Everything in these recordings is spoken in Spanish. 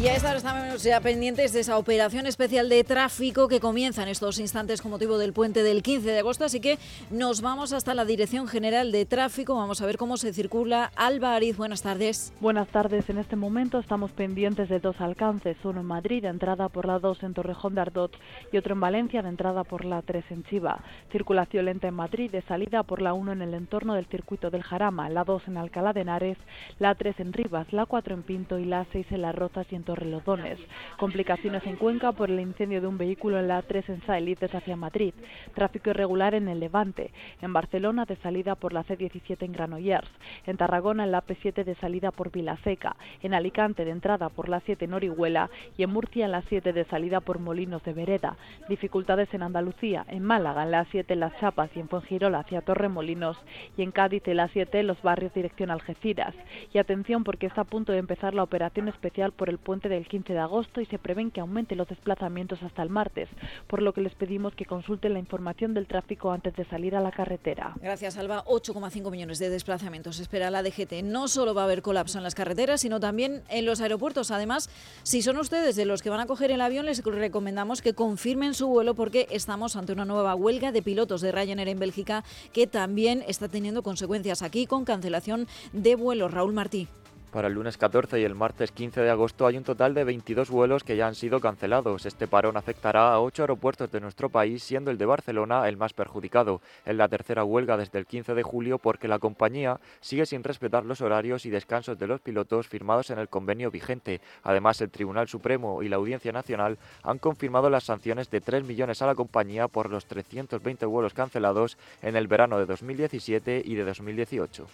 Y a esta hora estamos ya pendientes de esa operación especial de tráfico que comienza en estos instantes con motivo del puente del 15 de agosto. Así que nos vamos hasta la Dirección General de Tráfico. Vamos a ver cómo se circula. Alba buenas tardes. Buenas tardes. En este momento estamos pendientes de dos alcances. Uno en Madrid, de entrada por la 2 en Torrejón de Ardot y otro en Valencia, de entrada por la 3 en Chiva. Circulación lenta en Madrid, de salida por la 1 en el entorno del circuito del Jarama, la 2 en Alcalá de Henares, la 3 en Rivas, la 4 en Pinto y la 6 en Las Rozas y en Torrelodones. Complicaciones en Cuenca por el incendio de un vehículo en la A3 en Saelices hacia Madrid. Tráfico irregular en el Levante. En Barcelona de salida por la C17 en Granollers. En Tarragona en la P7 de salida por Vilaseca. En Alicante de entrada por la 7 en Orihuela. Y en Murcia en la 7 de salida por Molinos de Vereda. Dificultades en Andalucía. En Málaga en la 7 en Las Chapas y en Fuengirola hacia Torremolinos. Y en Cádiz en la 7 en los barrios dirección Algeciras. Y atención porque está a punto de empezar la operación especial por el puente del 15 de agosto y se prevén que aumente los desplazamientos hasta el martes, por lo que les pedimos que consulten la información del tráfico antes de salir a la carretera. Gracias, Alba. 8,5 millones de desplazamientos espera la DGT. No solo va a haber colapso en las carreteras, sino también en los aeropuertos. Además, si son ustedes de los que van a coger el avión, les recomendamos que confirmen su vuelo porque estamos ante una nueva huelga de pilotos de Ryanair en Bélgica que también está teniendo consecuencias aquí con cancelación de vuelos. Raúl Martí. Para el lunes 14 y el martes 15 de agosto hay un total de 22 vuelos que ya han sido cancelados. Este parón afectará a ocho aeropuertos de nuestro país, siendo el de Barcelona el más perjudicado. Es la tercera huelga desde el 15 de julio porque la compañía sigue sin respetar los horarios y descansos de los pilotos firmados en el convenio vigente. Además, el Tribunal Supremo y la Audiencia Nacional han confirmado las sanciones de 3 millones a la compañía por los 320 vuelos cancelados en el verano de 2017 y de 2018.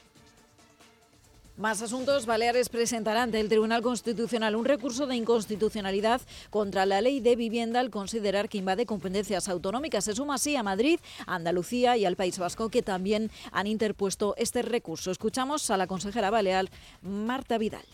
Más asuntos. Baleares presentará ante el Tribunal Constitucional un recurso de inconstitucionalidad contra la ley de vivienda al considerar que invade competencias autonómicas. Se suma así a Madrid, Andalucía y al País Vasco, que también han interpuesto este recurso. Escuchamos a la consejera balear Marta Vidal.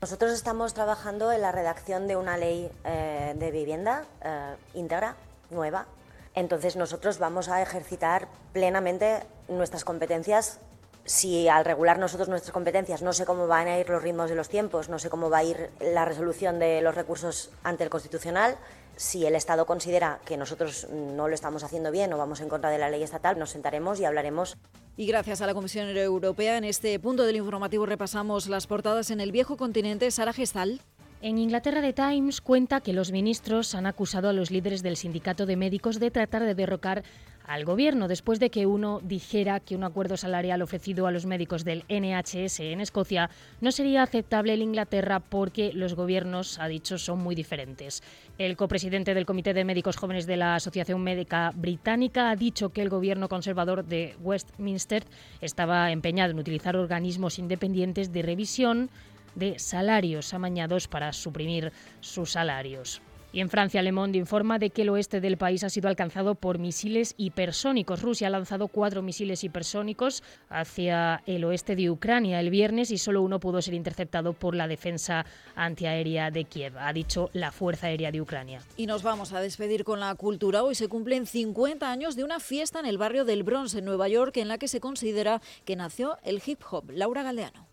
Nosotros estamos trabajando en la redacción de una ley eh, de vivienda eh, íntegra, nueva. Entonces nosotros vamos a ejercitar plenamente nuestras competencias si al regular nosotros nuestras competencias no sé cómo van a ir los ritmos de los tiempos, no sé cómo va a ir la resolución de los recursos ante el Constitucional, si el Estado considera que nosotros no lo estamos haciendo bien o vamos en contra de la ley estatal, nos sentaremos y hablaremos. Y gracias a la Comisión Europea, en este punto del informativo repasamos las portadas en el viejo continente. Sara Gestal. En Inglaterra, The Times cuenta que los ministros han acusado a los líderes del sindicato de médicos de tratar de derrocar al gobierno después de que uno dijera que un acuerdo salarial ofrecido a los médicos del NHS en Escocia no sería aceptable en Inglaterra porque los gobiernos, ha dicho, son muy diferentes. El copresidente del Comité de Médicos Jóvenes de la Asociación Médica Británica ha dicho que el gobierno conservador de Westminster estaba empeñado en utilizar organismos independientes de revisión de salarios amañados para suprimir sus salarios. Y en Francia, Le Monde informa de que el oeste del país ha sido alcanzado por misiles hipersónicos. Rusia ha lanzado cuatro misiles hipersónicos hacia el oeste de Ucrania el viernes y solo uno pudo ser interceptado por la defensa antiaérea de Kiev, ha dicho la Fuerza Aérea de Ucrania. Y nos vamos a despedir con la cultura. Hoy se cumplen 50 años de una fiesta en el barrio del Bronx, en Nueva York, en la que se considera que nació el hip hop. Laura Galdeano.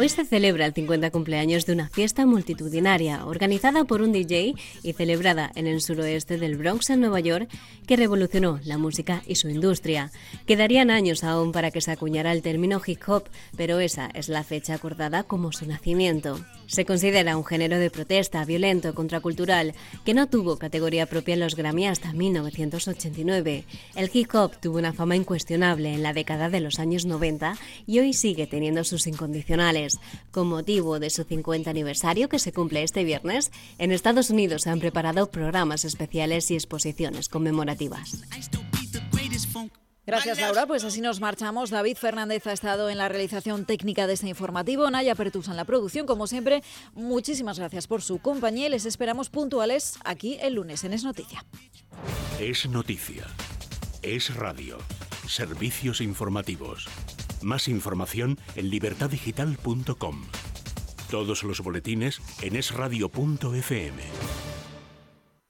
Hoy se celebra el 50 cumpleaños de una fiesta multitudinaria organizada por un DJ y celebrada en el suroeste del Bronx, en Nueva York, que revolucionó la música y su industria. Quedarían años aún para que se acuñara el término hip hop, pero esa es la fecha acordada como su nacimiento. Se considera un género de protesta violento, contracultural, que no tuvo categoría propia en los Grammy hasta 1989. El hip hop tuvo una fama incuestionable en la década de los años 90 y hoy sigue teniendo sus incondicionales. Con motivo de su 50 aniversario que se cumple este viernes, en Estados Unidos se han preparado programas especiales y exposiciones conmemorativas. Gracias, Laura. Pues así nos marchamos. David Fernández ha estado en la realización técnica de este informativo. Naya Pertusa en la producción. Como siempre, muchísimas gracias por su compañía y les esperamos puntuales aquí el lunes en Es Noticia. Es Noticia. Es Radio. Servicios informativos. Más información en libertadigital.com. Todos los boletines en esradio.fm.